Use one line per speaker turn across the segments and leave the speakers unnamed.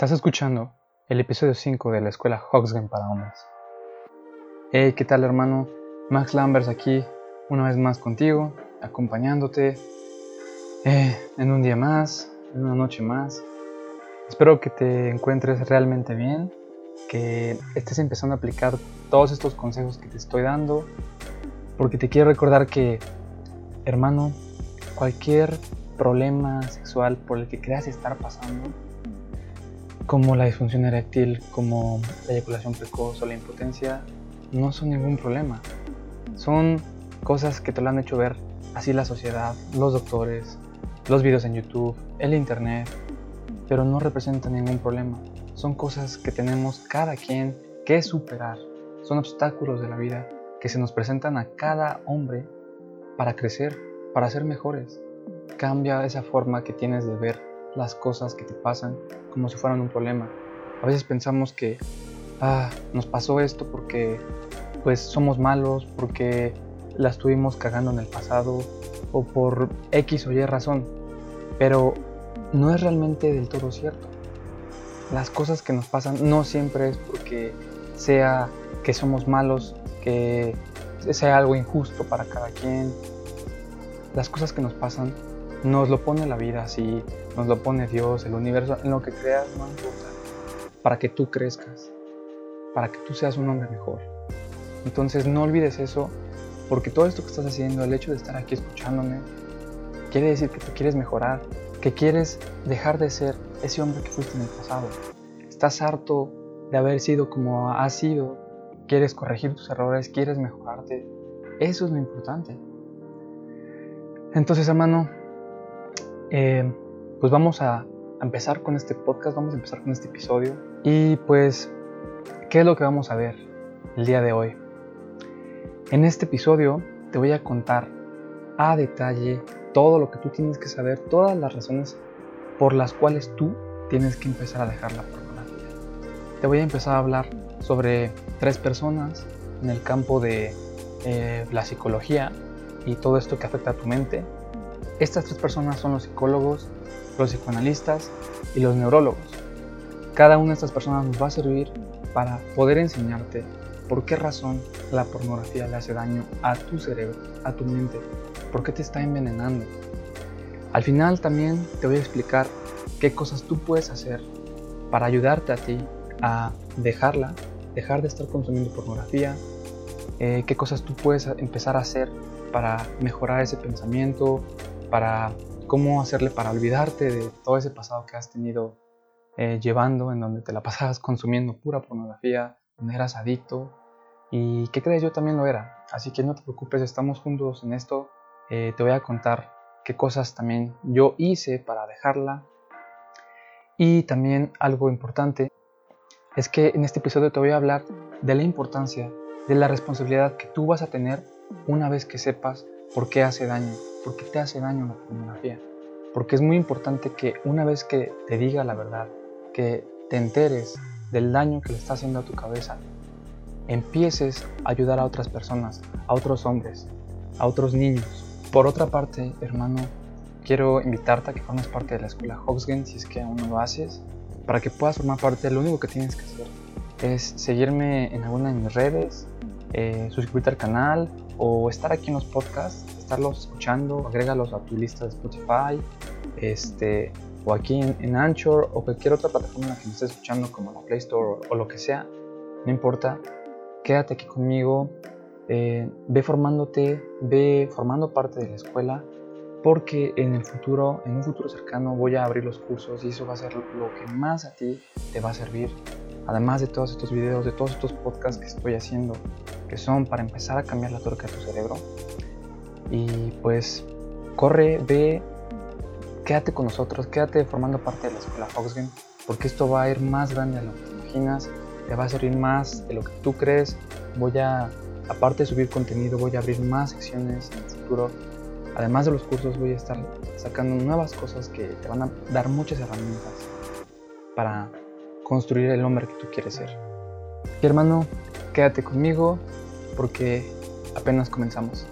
Estás escuchando el episodio 5 de la escuela Hoxgen para hombres. Hey, ¿qué tal hermano? Max Lambers aquí, una vez más contigo, acompañándote eh, en un día más, en una noche más. Espero que te encuentres realmente bien, que estés empezando a aplicar todos estos consejos que te estoy dando, porque te quiero recordar que, hermano, cualquier problema sexual por el que creas estar pasando, como la disfunción eréctil, como la eyaculación precoz o la impotencia, no son ningún problema. Son cosas que te lo han hecho ver así la sociedad, los doctores, los videos en YouTube, el internet, pero no representan ningún problema. Son cosas que tenemos cada quien que superar. Son obstáculos de la vida que se nos presentan a cada hombre para crecer, para ser mejores. Cambia esa forma que tienes de ver las cosas que te pasan como si fueran un problema. A veces pensamos que ah, nos pasó esto porque pues somos malos, porque la estuvimos cagando en el pasado o por X o Y razón. Pero no es realmente del todo cierto. Las cosas que nos pasan no siempre es porque sea que somos malos, que sea algo injusto para cada quien. Las cosas que nos pasan nos lo pone la vida así, nos lo pone Dios, el universo, en lo que creas no importa, para que tú crezcas, para que tú seas un hombre mejor. Entonces no olvides eso, porque todo esto que estás haciendo, el hecho de estar aquí escuchándome, quiere decir que te quieres mejorar, que quieres dejar de ser ese hombre que fuiste en el pasado. Estás harto de haber sido como has sido, quieres corregir tus errores, quieres mejorarte. Eso es lo importante. Entonces, hermano, eh, pues vamos a empezar con este podcast, vamos a empezar con este episodio. Y pues, ¿qué es lo que vamos a ver el día de hoy? En este episodio te voy a contar a detalle todo lo que tú tienes que saber, todas las razones por las cuales tú tienes que empezar a dejar la pornografía. Te voy a empezar a hablar sobre tres personas en el campo de eh, la psicología y todo esto que afecta a tu mente, estas tres personas son los psicólogos, los psicoanalistas y los neurólogos. Cada una de estas personas nos va a servir para poder enseñarte por qué razón la pornografía le hace daño a tu cerebro, a tu mente, por qué te está envenenando. Al final también te voy a explicar qué cosas tú puedes hacer para ayudarte a ti a dejarla, dejar de estar consumiendo pornografía, eh, qué cosas tú puedes empezar a hacer para mejorar ese pensamiento, para cómo hacerle para olvidarte de todo ese pasado que has tenido eh, llevando, en donde te la pasabas consumiendo pura pornografía, donde eras adicto. Y qué crees, yo también lo era. Así que no te preocupes, estamos juntos en esto. Eh, te voy a contar qué cosas también yo hice para dejarla. Y también algo importante es que en este episodio te voy a hablar de la importancia, de la responsabilidad que tú vas a tener una vez que sepas por qué hace daño, por qué te hace daño la pornografía. Porque es muy importante que una vez que te diga la verdad, que te enteres del daño que le está haciendo a tu cabeza, empieces a ayudar a otras personas, a otros hombres, a otros niños. Por otra parte, hermano, quiero invitarte a que formes parte de la escuela Hoxgen si es que aún no lo haces. Para que puedas formar parte, lo único que tienes que hacer es seguirme en alguna de mis redes, eh, suscribirte al canal o estar aquí en los podcasts, estarlos escuchando, agrégalos a tu lista de Spotify, este, o aquí en, Anchor o cualquier otra plataforma en la que me estés escuchando, como la Play Store o, lo que sea, no importa, quédate aquí conmigo, eh, ve formándote, ve formando parte de la escuela, porque en el futuro, en un futuro cercano, voy a abrir los cursos y eso va a ser lo que más a ti te va a servir además de todos estos videos, de todos estos podcasts que estoy haciendo, que son para empezar a cambiar la tuerca de tu cerebro. Y pues corre, ve, quédate con nosotros, quédate formando parte de la escuela Foxgen, porque esto va a ir más grande de lo que te imaginas, te va a servir más de lo que tú crees. Voy a, aparte de subir contenido, voy a abrir más secciones en el futuro. Además de los cursos, voy a estar sacando nuevas cosas que te van a dar muchas herramientas para construir el hombre que tú quieres ser. Y hermano, quédate conmigo porque apenas comenzamos.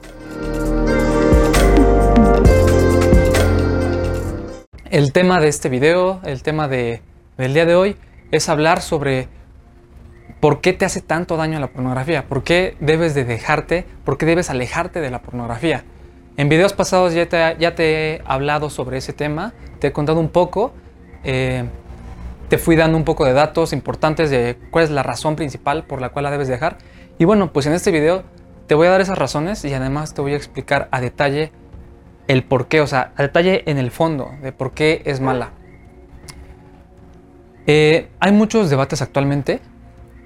El tema de este video, el tema de del día de hoy es hablar sobre por qué te hace tanto daño la pornografía, por qué debes de dejarte, por qué debes alejarte de la pornografía. En videos pasados ya te, ya te he hablado sobre ese tema, te he contado un poco, eh, te fui dando un poco de datos importantes de cuál es la razón principal por la cual la debes dejar. Y bueno, pues en este video te voy a dar esas razones y además te voy a explicar a detalle el por qué, o sea, a detalle en el fondo de por qué es mala. Eh, hay muchos debates actualmente,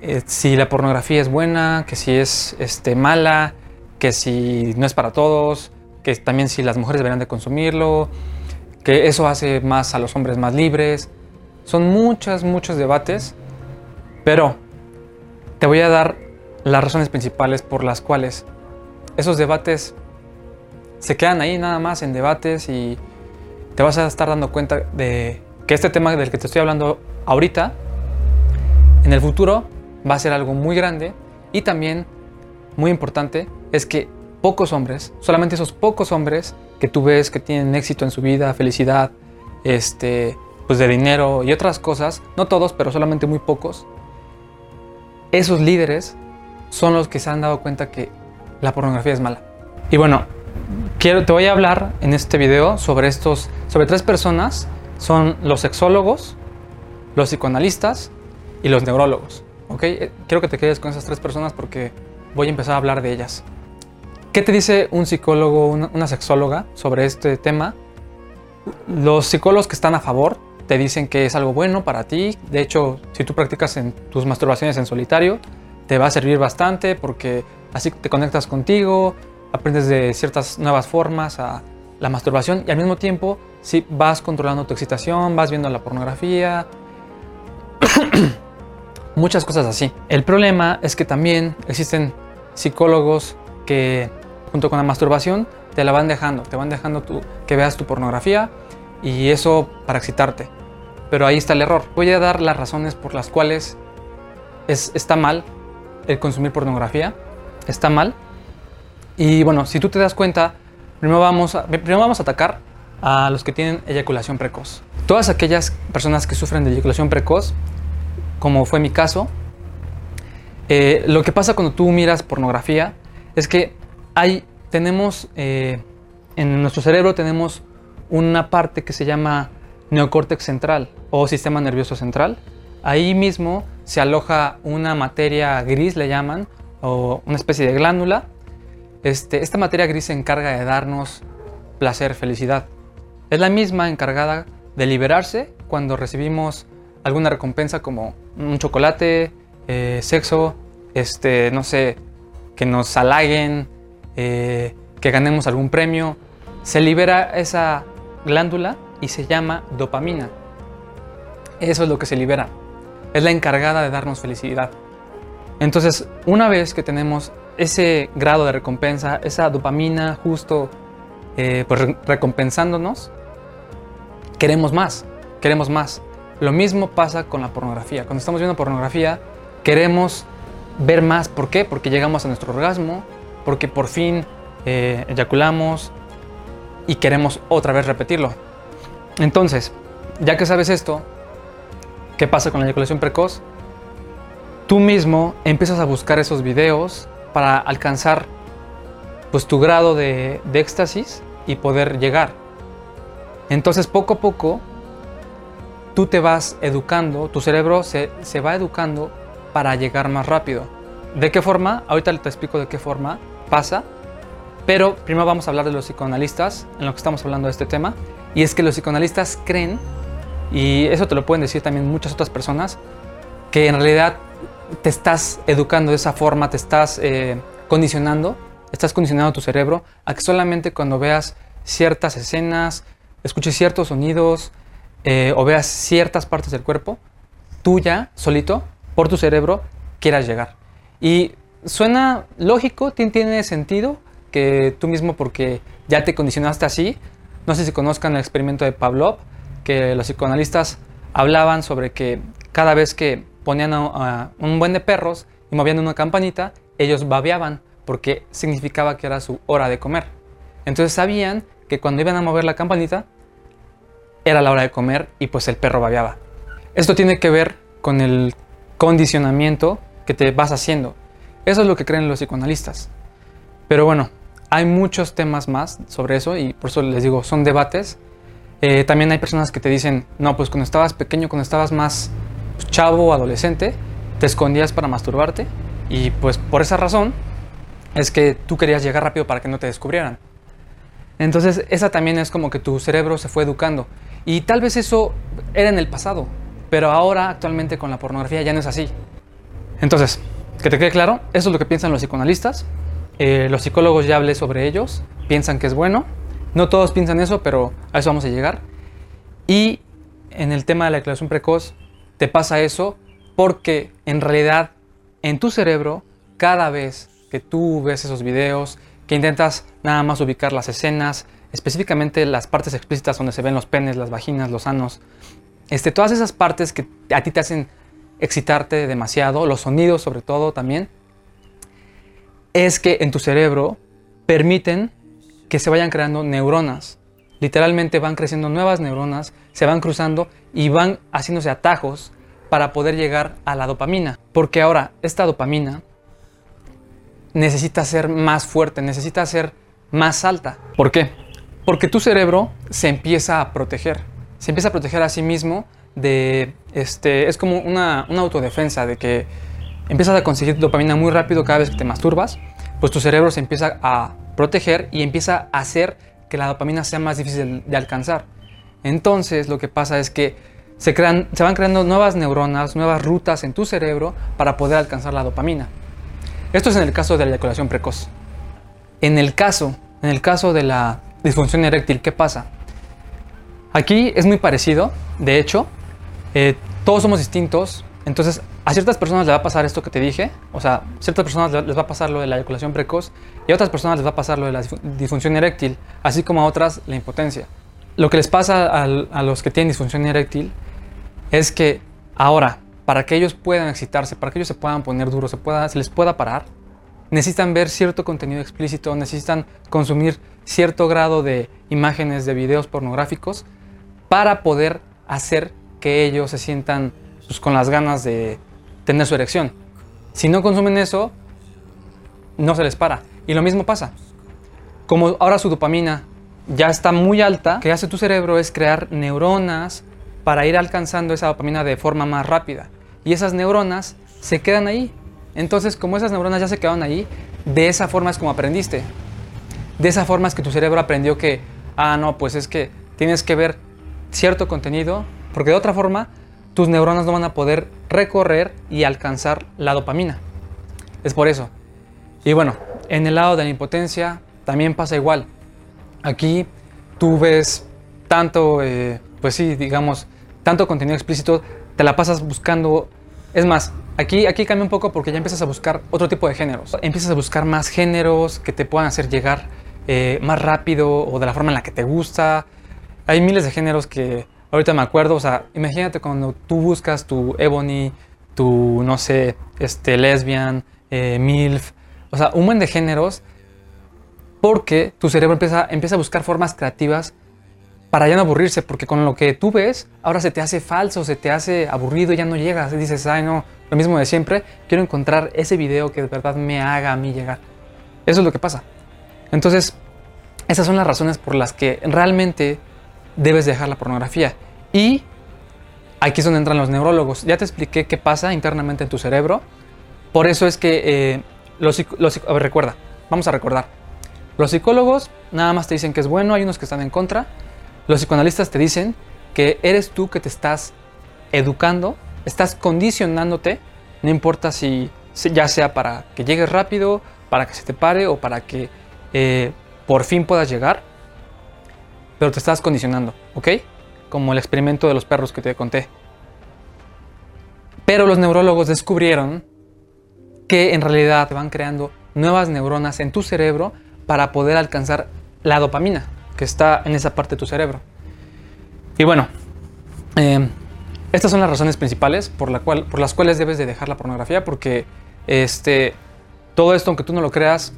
eh, si la pornografía es buena, que si es este, mala, que si no es para todos, que también si las mujeres deberían de consumirlo, que eso hace más a los hombres más libres. Son muchos, muchos debates, pero te voy a dar las razones principales por las cuales esos debates se quedan ahí nada más en debates y te vas a estar dando cuenta de que este tema del que te estoy hablando ahorita, en el futuro va a ser algo muy grande y también muy importante es que pocos hombres, solamente esos pocos hombres que tú ves que tienen éxito en su vida, felicidad, este, pues de dinero y otras cosas, no todos, pero solamente muy pocos, esos líderes son los que se han dado cuenta que la pornografía es mala. Y bueno, quiero, te voy a hablar en este video sobre estos, sobre tres personas, son los sexólogos, los psicoanalistas y los neurólogos. ¿ok? Eh, quiero que te quedes con esas tres personas porque voy a empezar a hablar de ellas. ¿Qué te dice un psicólogo, una, sexóloga sobre este tema? Los psicólogos que están a favor te dicen que es algo bueno para ti. De hecho, si tú practicas en tus masturbaciones en solitario, te va a servir bastante porque así te conectas contigo, aprendes de ciertas nuevas formas a la masturbación y al mismo tiempo si vas controlando tu excitación, vas viendo la pornografía, muchas cosas así. El problema es que también existen psicólogos que junto con la masturbación, te la van dejando, te van dejando que veas tu pornografía y eso para excitarte. Pero ahí está el error. Voy a dar las razones por las cuales es, está mal el consumir pornografía. Está mal. Y bueno, si tú te das cuenta, primero vamos a, primero vamos a atacar a los que tienen eyaculación precoz. Todas aquellas personas que sufren de eyaculación precoz, como fue mi caso, eh, lo que pasa cuando tú miras pornografía es que hay, tenemos, eh, en nuestro cerebro tenemos una parte que se llama neocórtex central o sistema nervioso central. Ahí mismo se aloja una materia gris, le llaman, o una especie de glándula. Este, esta materia gris se encarga de darnos placer, felicidad. Es la misma encargada de liberarse cuando recibimos alguna recompensa como un chocolate, eh, sexo, este, no sé, que nos halaguen, eh, que ganemos algún premio, se libera esa glándula y se llama dopamina. Eso es lo que se libera. Es la encargada de darnos felicidad. Entonces, una vez que tenemos ese grado de recompensa, esa dopamina justo eh, pues recompensándonos, queremos más, queremos más. Lo mismo pasa con la pornografía. Cuando estamos viendo pornografía, queremos ver más. ¿Por qué? Porque llegamos a nuestro orgasmo, porque por fin eh, eyaculamos y queremos otra vez repetirlo. Entonces, ya que sabes esto, ¿qué pasa con la eyaculación precoz? Tú mismo empiezas a buscar esos videos para alcanzar pues tu grado de, éxtasis y poder llegar. Entonces poco a poco tú te vas educando, tu cerebro se, se va educando para llegar más rápido. ¿De qué forma? Ahorita te explico de qué forma pasa, pero primero vamos a hablar de los psicoanalistas, en lo que estamos hablando de este tema, y es que los psicoanalistas creen, y eso te lo pueden decir también muchas otras personas, que en realidad te estás educando de esa forma, te estás eh, condicionando, estás condicionando tu cerebro a que solamente cuando veas ciertas escenas, escuches ciertos sonidos eh, o veas ciertas partes del cuerpo, tú ya, solito, por tu cerebro, quieras llegar. Y suena lógico, tiene sentido que tú mismo, porque ya te condicionaste así, no sé si conozcan el experimento de Pavlov, que los psicoanalistas hablaban sobre que cada vez que ponían un buen de perros y movían una campanita, ellos babeaban porque significaba que era su hora de comer. Entonces sabían que cuando iban a mover la campanita era la hora de comer y pues el perro babeaba. Esto tiene que ver con el condicionamiento que te vas haciendo. Eso es lo que creen los psicoanalistas. Pero bueno, hay muchos temas más sobre eso y por eso les digo, son debates. Eh, también hay personas que te dicen, no, pues cuando estabas pequeño, cuando estabas más chavo o adolescente, te escondías para masturbarte y pues por esa razón es que tú querías llegar rápido para que no te descubrieran. Entonces esa también es como que tu cerebro se fue educando. Y tal vez eso era en el pasado, pero ahora actualmente con la pornografía ya no es así. Entonces, que te quede claro, eso es lo que piensan los psicoanalistas. Eh, los psicólogos ya hablé sobre ellos, piensan que es bueno. No todos piensan eso, pero a eso vamos a llegar. Y en el tema de la declaración precoz, te pasa eso porque en realidad en tu cerebro, cada vez que tú ves esos videos, que intentas nada más ubicar las escenas, específicamente las partes explícitas donde se ven los penes, las vaginas, los anos, este, todas esas partes que a ti te hacen excitarte demasiado, los sonidos sobre todo también, es que en tu cerebro permiten que se vayan creando neuronas. Literalmente van creciendo nuevas neuronas, se van cruzando y van haciéndose atajos para poder llegar a la dopamina. Porque ahora esta dopamina necesita ser más fuerte, necesita ser más alta. ¿Por qué? Porque tu cerebro se empieza a proteger. Se empieza a proteger a sí mismo de, este, es como una, una autodefensa, de que empiezas a conseguir dopamina muy rápido cada vez que te masturbas, pues tu cerebro se empieza a proteger y empieza a hacer que la dopamina sea más difícil de alcanzar. Entonces lo que pasa es que se, van creando nuevas neuronas, nuevas rutas en tu cerebro para poder alcanzar la dopamina. Esto es en el caso de la eyaculación precoz. En el caso, en el caso de la disfunción eréctil, ¿qué pasa? Aquí es muy parecido, de hecho, eh, todos somos distintos, entonces a ciertas personas les va a pasar esto que te dije, o sea, ciertas personas les va a pasar lo de la eyaculación precoz y a otras personas les va a pasar lo de la disfunción eréctil, así como a otras la impotencia. Lo que les pasa a, los que tienen disfunción eréctil es que ahora, para que ellos puedan excitarse, para que ellos se puedan poner duros, se les pueda parar, necesitan ver cierto contenido explícito, necesitan consumir cierto grado de imágenes, de videos pornográficos, para poder hacer que ellos se sientan pues, con las ganas de tener su erección. Si no consumen eso, no se les para. Y lo mismo pasa. Como ahora su dopamina ya está muy alta, lo que hace tu cerebro es crear neuronas para ir alcanzando esa dopamina de forma más rápida. Y esas neuronas se quedan ahí. Entonces, como esas neuronas ya se quedaron ahí, de esa forma es como aprendiste. De esa forma es que tu cerebro aprendió que, ah, no, pues es que tienes que ver cierto contenido porque de otra forma tus neuronas no van a poder recorrer y alcanzar la dopamina. Es por eso. Y bueno, en el lado de la impotencia también pasa igual. Aquí tú ves tanto, eh, pues sí, digamos, tanto contenido explícito, te la pasas buscando. Es más, aquí, aquí cambia un poco porque ya empiezas a buscar otro tipo de géneros. Empiezas a buscar más géneros que te puedan hacer llegar eh, más rápido o de la forma en la que te gusta. Hay miles de géneros que ahorita me acuerdo, o sea, imagínate cuando tú buscas tu Ebony, tu, no sé, este, lesbian, eh, MILF, o sea, un buen de géneros, porque tu cerebro empieza, empieza a buscar formas creativas para ya no aburrirse, porque con lo que tú ves, ahora se te hace falso, se te hace aburrido, ya no llegas, y dices, ay no, lo mismo de siempre, quiero encontrar ese video que de verdad me haga a mí llegar. Eso es lo que pasa. Entonces, esas son las razones por las que realmente debes dejar la pornografía. Y aquí es donde entran los neurólogos. Ya te expliqué qué pasa internamente en tu cerebro. Por eso es que eh, los, a ver, recuerda, vamos a recordar. Los psicólogos nada más te dicen que es bueno, hay unos que están en contra. Los psicoanalistas te dicen que eres tú que te estás educando, estás condicionándote, no importa si ya sea para que llegues rápido, para que se te pare o para que eh, por fin puedas llegar pero te estás condicionando, ¿ok? Como el experimento de los perros que te conté. Pero los neurólogos descubrieron que en realidad van creando nuevas neuronas en tu cerebro para poder alcanzar la dopamina que está en esa parte de tu cerebro. Y bueno, eh, estas son las razones principales por, la cual, por las cuales debes de dejar la pornografía, porque este, todo esto, aunque tú no lo creas,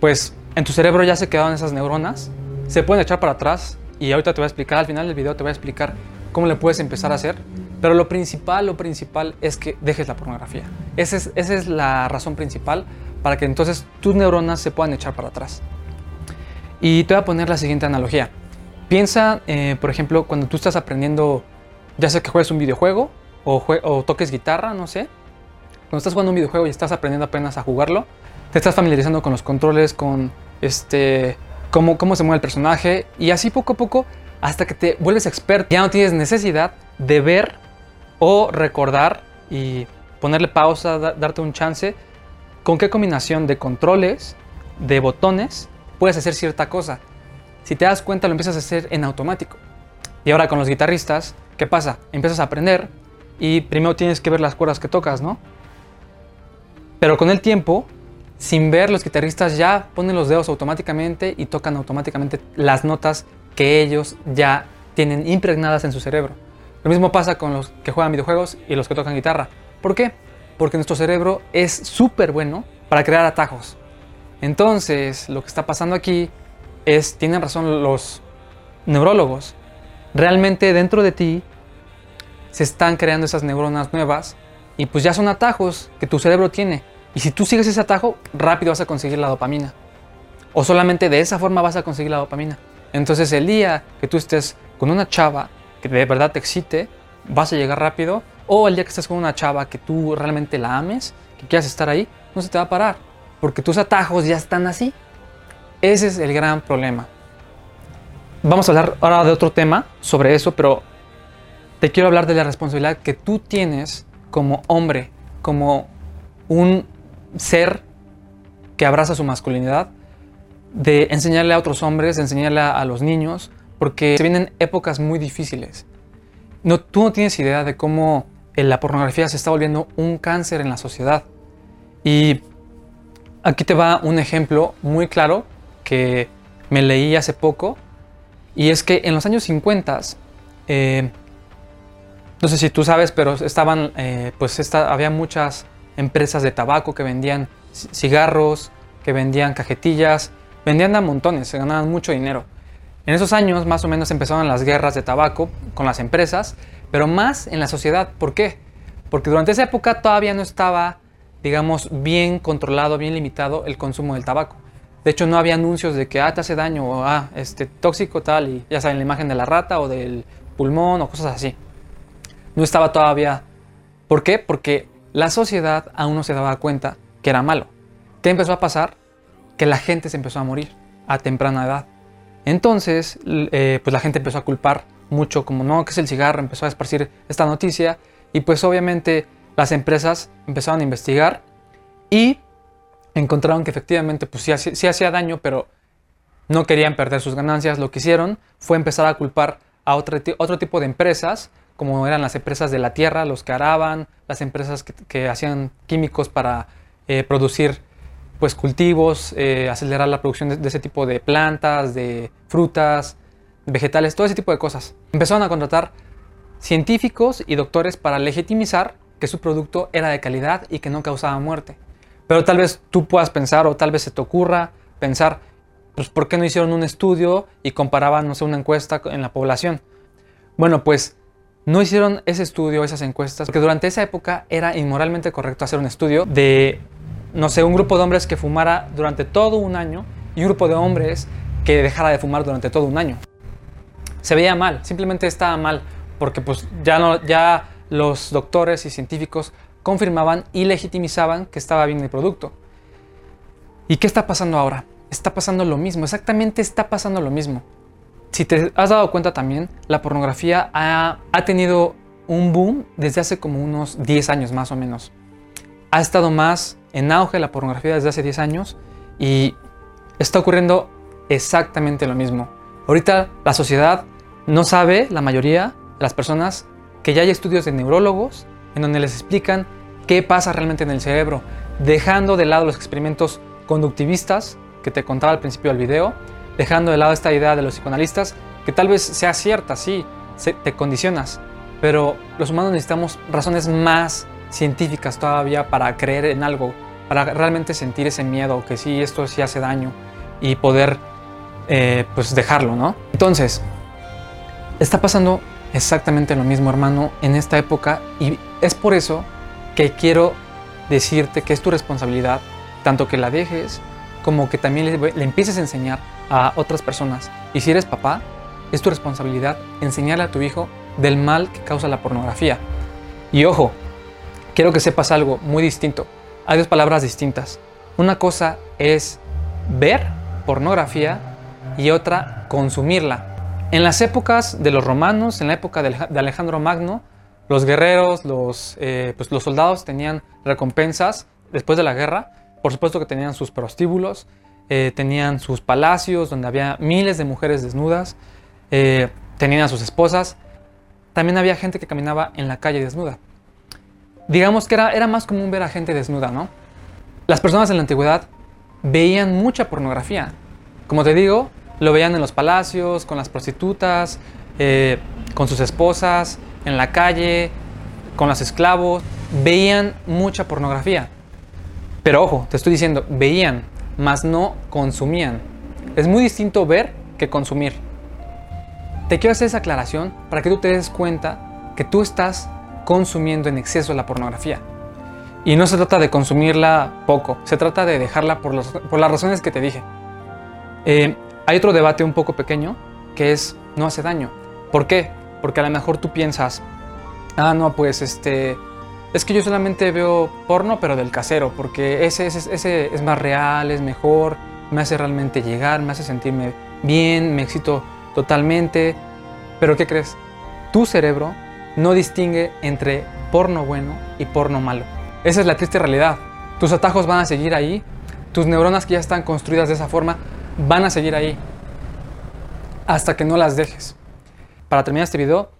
pues en tu cerebro ya se quedaron esas neuronas se pueden echar para atrás y ahorita te voy a explicar, al final del video te voy a explicar cómo le puedes empezar a hacer, Pero lo principal, lo principal es que dejes la pornografía. Esa es, la razón principal para que entonces tus neuronas se puedan echar para atrás. Y te voy a poner la siguiente analogía. Piensa, eh, por ejemplo, cuando tú estás aprendiendo, ya sea que juegues un videojuego o, o toques guitarra, no sé. Cuando estás jugando un videojuego y estás aprendiendo apenas a jugarlo, te estás familiarizando con los controles, con este, cómo, cómo se mueve el personaje y así poco a poco hasta que te vuelves experto. Ya no tienes necesidad de ver o recordar y ponerle pausa, darte un chance con qué combinación de controles, de botones, puedes hacer cierta cosa. Si te das cuenta, lo empiezas a hacer en automático. Y ahora con los guitarristas, ¿qué pasa? Empiezas a aprender y primero tienes que ver las cuerdas que tocas, ¿no? Pero con el tiempo, sin ver, los guitarristas ya ponen los dedos automáticamente y tocan automáticamente las notas que ellos ya tienen impregnadas en su cerebro. Lo mismo pasa con los que juegan videojuegos y los que tocan guitarra. ¿Por qué? Porque nuestro cerebro es súper bueno para crear atajos. Entonces, lo que está pasando aquí es, tienen razón los neurólogos, realmente dentro de ti se están creando esas neuronas nuevas y pues ya son atajos que tu cerebro tiene. Y si tú sigues ese atajo, rápido vas a conseguir la dopamina. O solamente de esa forma vas a conseguir la dopamina. Entonces el día que tú estés con una chava que de verdad te excite, vas a llegar rápido. O el día que estés con una chava que tú realmente la ames, que quieras estar ahí, no se te va a parar porque tus atajos ya están así. Ese es el gran problema. Vamos a hablar ahora de otro tema sobre eso, pero te quiero hablar de la responsabilidad que tú tienes como hombre, como un ser que abraza su masculinidad, de enseñarle a otros hombres, de enseñarle a, los niños, porque se vienen épocas muy difíciles. No, tú no tienes idea de cómo la pornografía se está volviendo un cáncer en la sociedad. Y Aquí te va un ejemplo muy claro que me leí hace poco y es que en los años 50, eh, no sé si tú sabes, pero estaban, eh, pues había muchas empresas de tabaco que vendían cigarros, que vendían cajetillas, vendían a montones, se ganaban mucho dinero. En esos años más o menos empezaron las guerras de tabaco con las empresas, pero más en la sociedad. ¿Por qué? Porque durante esa época todavía no estaba digamos, bien controlado, bien limitado el consumo del tabaco. De hecho, no había anuncios de que ah, te hace daño o ah, este, tóxico tal, y ya saben, la imagen de la rata o del pulmón o cosas así. No estaba todavía. ¿Por qué? Porque la sociedad aún no se daba cuenta que era malo. ¿Qué empezó a pasar? Que la gente se empezó a morir a temprana edad. Entonces, eh, pues la gente empezó a culpar mucho, como no, que es el cigarro, empezó a esparcir esta noticia y pues obviamente las empresas empezaron a investigar y encontraron que efectivamente pues sí, hacía daño, pero no querían perder sus ganancias. Lo que hicieron fue empezar a culpar a otro, otro tipo de empresas, como eran las empresas de la tierra, los que araban, las empresas que, hacían químicos para eh, producir pues, cultivos, eh, acelerar la producción de, de, ese tipo de plantas, de frutas, vegetales, todo ese tipo de cosas. Empezaron a contratar científicos y doctores para legitimizar que su producto era de calidad y que no causaba muerte. Pero tal vez tú puedas pensar o tal vez se te ocurra pensar, pues ¿por qué no hicieron un estudio y comparaban, no sé, una encuesta en la población? Bueno, pues no hicieron ese estudio, esas encuestas, porque durante esa época era inmoralmente correcto hacer un estudio de, no sé, un grupo de hombres que fumara durante todo un año y un grupo de hombres que dejara de fumar durante todo un año. Se veía mal, simplemente estaba mal, porque pues ya no, ya los doctores y científicos confirmaban y legitimizaban que estaba bien el producto. ¿Y qué está pasando ahora? Está pasando lo mismo, exactamente está pasando lo mismo. Si te has dado cuenta también, la pornografía ha, tenido un boom desde hace como unos 10 años más o menos. Ha estado más en auge la pornografía desde hace 10 años y está ocurriendo exactamente lo mismo. Ahorita la sociedad no sabe, la mayoría de las personas, que ya hay estudios de neurólogos en donde les explican qué pasa realmente en el cerebro, dejando de lado los experimentos conductivistas que te contaba al principio del video, dejando de lado esta idea de los psicoanalistas, que tal vez sea cierta, sí, te condicionas, pero los humanos necesitamos razones más científicas todavía para creer en algo, para realmente sentir ese miedo, que sí, esto sí hace daño y poder eh, pues dejarlo, ¿no? Entonces, está pasando exactamente lo mismo, hermano, en esta época y es por eso que quiero decirte que es tu responsabilidad, tanto que la dejes como que también le, empieces a enseñar a otras personas. Y si eres papá, es tu responsabilidad enseñarle a tu hijo del mal que causa la pornografía. Y ojo, quiero que sepas algo muy distinto. Hay dos palabras distintas. Una cosa es ver pornografía y otra consumirla. En las épocas de los romanos, en la época de Alejandro Magno, los guerreros, los, eh, pues los soldados tenían recompensas después de la guerra. Por supuesto que tenían sus prostíbulos, eh, tenían sus palacios donde había miles de mujeres desnudas, eh, tenían a sus esposas. También había gente que caminaba en la calle desnuda. Digamos que era, era más común ver a gente desnuda, ¿no? Las personas en la antigüedad veían mucha pornografía. Como te digo, lo veían en los palacios, con las prostitutas, eh, con sus esposas, en la calle, con los esclavos. Veían mucha pornografía. Pero ojo, te estoy diciendo, veían, mas no consumían. Es muy distinto ver que consumir. Te quiero hacer esa aclaración para que tú te des cuenta que tú estás consumiendo en exceso la pornografía. Y no se trata de consumirla poco, se trata de dejarla por, las razones que te dije. Eh, hay otro debate un poco pequeño que es no hace daño. ¿Por qué? Porque a lo mejor tú piensas, ah, no, pues este, es que yo solamente veo porno, pero del casero, porque ese, ese, es más real, es mejor, me hace realmente llegar, me hace sentirme bien, me excito totalmente. Pero ¿qué crees? Tu cerebro no distingue entre porno bueno y porno malo. Esa es la triste realidad. Tus atajos van a seguir ahí, tus neuronas que ya están construidas de esa forma van a seguir ahí hasta que no las dejes. Para terminar este video,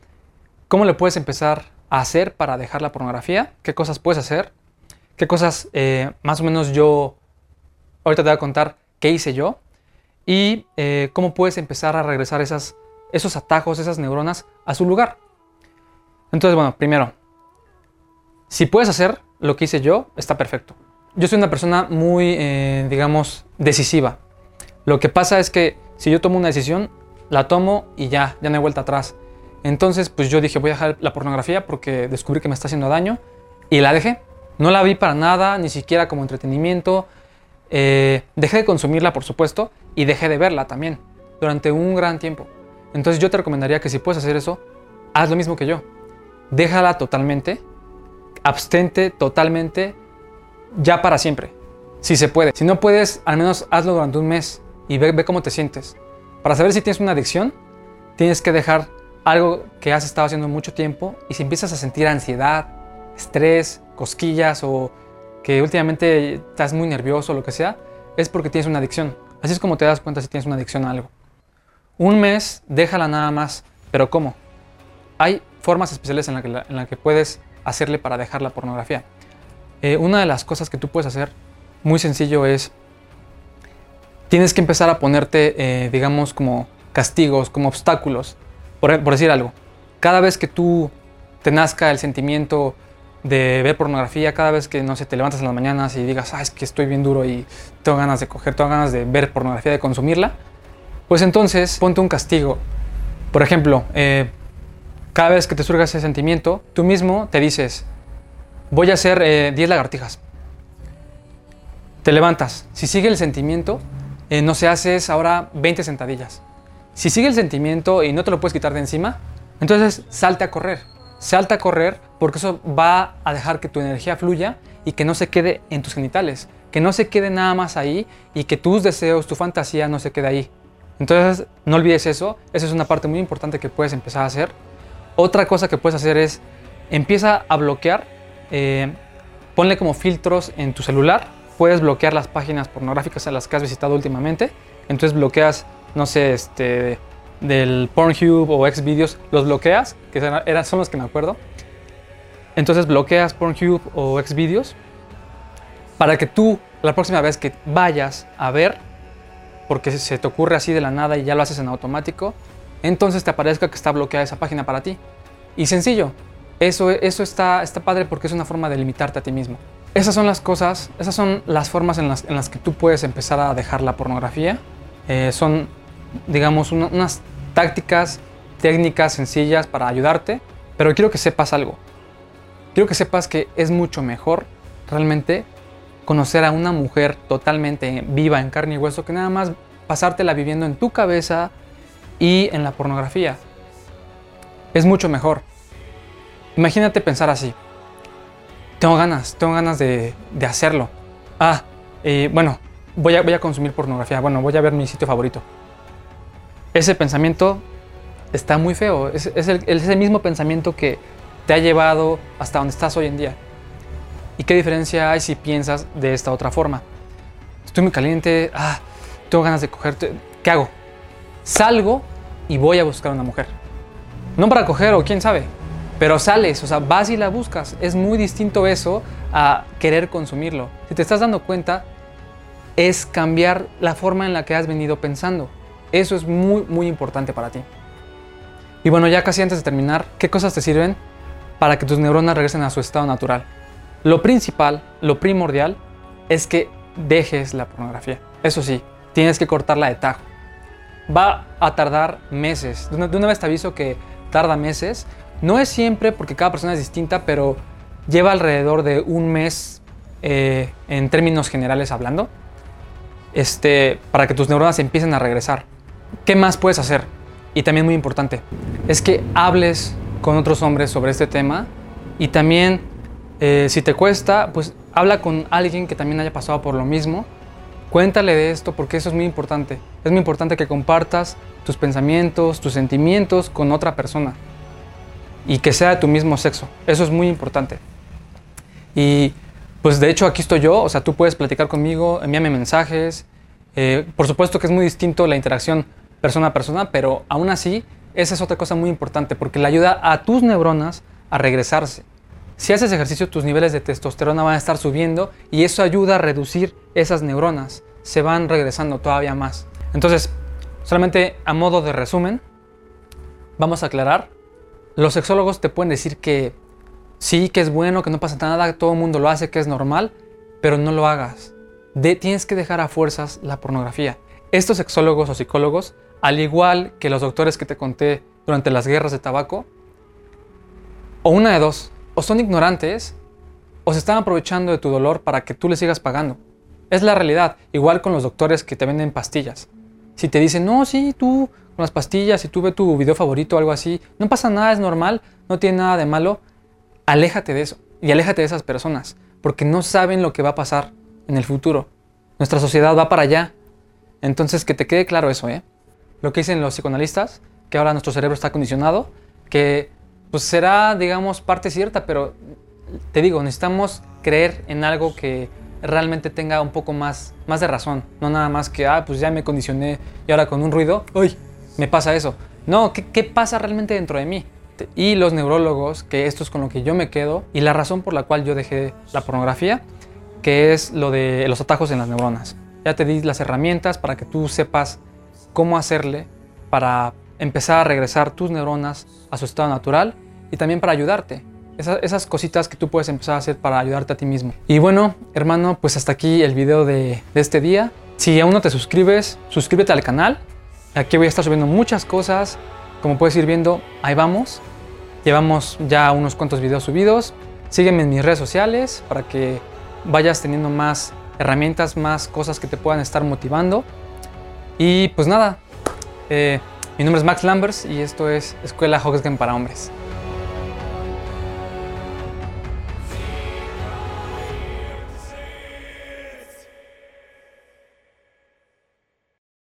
¿cómo le puedes empezar hacer para dejar la pornografía? ¿Qué cosas puedes hacer? ¿Qué cosas eh, más o menos yo, ahorita te voy a contar qué hice yo? Y eh, cómo puedes empezar a regresar esas, esos atajos, esas neuronas a su lugar. Entonces, bueno, primero, si puedes hacer lo que hice yo, está perfecto. Yo soy una persona muy, eh, digamos, decisiva. Lo que pasa es que si yo tomo una decisión, la tomo y ya, ya no hay vuelta atrás. Entonces, pues yo dije, voy a dejar la pornografía porque descubrí que me está haciendo daño y la dejé. No la vi para nada, ni siquiera como entretenimiento. Eh, dejé de consumirla, por supuesto, y dejé de verla también durante un gran tiempo. Entonces yo te recomendaría que si puedes hacer eso, haz lo mismo que yo. Déjala totalmente, abstente totalmente, ya para siempre. Si se puede. Si no puedes, al menos hazlo durante un mes y ve, cómo te sientes. Para saber si tienes una adicción, tienes que dejar algo que has estado haciendo mucho tiempo y si empiezas a sentir ansiedad, estrés, cosquillas o que últimamente estás muy nervioso o lo que sea, es porque tienes una adicción. Así es como te das cuenta si tienes una adicción a algo. Un mes, déjala nada más. ¿Pero cómo? Hay formas especiales en las que, la que puedes hacerle para dejar la pornografía. Eh, una de las cosas que tú puedes hacer muy sencillo es tienes que empezar a ponerte, eh, digamos, como castigos, como obstáculos, por, decir algo. Cada vez que tú te nazca el sentimiento de ver pornografía, cada vez que, no sé, te levantas en las mañanas y digas, ah, es que estoy bien duro y tengo ganas de coger, tengo ganas de ver pornografía, de consumirla, pues entonces ponte un castigo. Por ejemplo, eh, cada vez que te surga ese sentimiento, tú mismo te dices, voy a hacer 10 eh, lagartijas. Te levantas. Si sigue el sentimiento, eh, no se haces ahora 20 sentadillas. Si sigue el sentimiento y no te lo puedes quitar de encima, entonces salte a correr. Salta a correr porque eso va a dejar que tu energía fluya y que no se quede en tus genitales, que no se quede nada más ahí y que tus deseos, tu fantasía no se quede ahí. Entonces no olvides eso, esa es una parte muy importante que puedes empezar a hacer. Otra cosa que puedes hacer es empieza a bloquear, eh, ponle como filtros en tu celular puedes bloquear las páginas pornográficas a las que has visitado últimamente. Entonces bloqueas, no sé, este, del Pornhub o Xvideos, los bloqueas, que eran, son los que me acuerdo. Entonces bloqueas Pornhub o Xvideos para que tú la próxima vez que vayas a ver, porque se te ocurre así de la nada y ya lo haces en automático, entonces te aparezca que está bloqueada esa página para ti. Y sencillo, eso, eso está, está padre porque es una forma de limitarte a ti mismo. Esas son las cosas, esas son las formas en las, en las que tú puedes empezar a dejar la pornografía. Eh, son, digamos, unas tácticas técnicas sencillas para ayudarte, pero quiero que sepas algo. Quiero que sepas que es mucho mejor realmente conocer a una mujer totalmente viva en carne y hueso que nada más pasártela viviendo en tu cabeza y en la pornografía. Es mucho mejor. Imagínate pensar así. Tengo ganas, tengo ganas de, hacerlo. Ah, eh, bueno, voy a, voy a consumir pornografía. Bueno, voy a ver mi sitio favorito. Ese pensamiento está muy feo. Es, el, mismo pensamiento que te ha llevado hasta donde estás hoy en día. ¿Y qué diferencia hay si piensas de esta otra forma? Estoy muy caliente, ah, tengo ganas de cogerte. ¿Qué hago? Salgo y voy a buscar a una mujer. No para coger o quién sabe, pero sales, o sea, vas y la buscas. Es muy distinto eso a querer consumirlo. Si te estás dando cuenta, es cambiar la forma en la que has venido pensando. Eso es muy, muy importante para ti. Y bueno, ya casi antes de terminar, ¿qué cosas te sirven para que tus neuronas regresen a su estado natural? Lo principal, lo primordial, es que dejes la pornografía. Eso sí, tienes que cortarla de tajo. Va a tardar meses. De una, vez te aviso que tarda meses. No es siempre porque cada persona es distinta, pero lleva alrededor de un mes eh, en términos generales hablando, este, para que tus neuronas empiecen a regresar. ¿Qué más puedes hacer? Y también muy importante, es que hables con otros hombres sobre este tema y también eh, si te cuesta, pues habla con alguien que también haya pasado por lo mismo. Cuéntale de esto porque eso es muy importante. Es muy importante que compartas tus pensamientos, tus sentimientos con otra persona y que sea de tu mismo sexo. Eso es muy importante. Y pues de hecho aquí estoy yo, o sea, tú puedes platicar conmigo, envíame mensajes. Eh, por supuesto que es muy distinto la interacción persona a persona, pero aún así, esa es otra cosa muy importante porque le ayuda a tus neuronas a regresarse. Si haces ejercicio, tus niveles de testosterona van a estar subiendo y eso ayuda a reducir esas neuronas. Se van regresando todavía más. Entonces, solamente a modo de resumen, vamos a aclarar. Los sexólogos te pueden decir que sí, que es bueno, que no pasa nada, todo el mundo lo hace, que es normal, pero no lo hagas. De, tienes que dejar a fuerzas la pornografía. Estos sexólogos o psicólogos al igual que los doctores que te conté durante las guerras de tabaco, o una de dos, o son ignorantes o se están aprovechando de tu dolor para que tú le sigas pagando. Es la realidad, igual con los doctores que te venden pastillas. Si te dicen, no, sí, tú con las pastillas, si tú ves tu video favorito o algo así, no pasa nada, es normal, no tiene nada de malo, aléjate de eso y aléjate de esas personas, porque no saben lo que va a pasar en el futuro. Nuestra sociedad va para allá. Entonces, que te quede claro eso, ¿eh? Lo que dicen los psicoanalistas, que ahora nuestro cerebro está condicionado, que pues será, digamos, parte cierta, pero te digo, necesitamos creer en algo que realmente tenga un poco más, más de razón, no nada más que, ah, pues ya me condicioné y ahora con un ruido, uy, me pasa eso. No, ¿qué, qué pasa realmente dentro de mí? Y los neurólogos, que esto es con lo que yo me quedo, y la razón por la cual yo dejé la pornografía, que es lo de los atajos en las neuronas. Ya te di las herramientas para que tú sepas cómo hacerle para empezar a regresar tus neuronas a su estado natural y también para ayudarte. Esas, cositas que tú puedes empezar a hacer para ayudarte a ti mismo. Y bueno, hermano, pues hasta aquí el video de, de este día. Si aún no te suscribes, suscríbete al canal. Aquí voy a estar subiendo muchas cosas. Como puedes ir viendo, ahí vamos. Llevamos ya unos cuantos videos subidos. Sígueme en mis redes sociales para que vayas teniendo más herramientas, más cosas que te puedan estar motivando. Y pues nada, eh, mi nombre es Max Lambers y esto es Escuela Hogsgen para Hombres.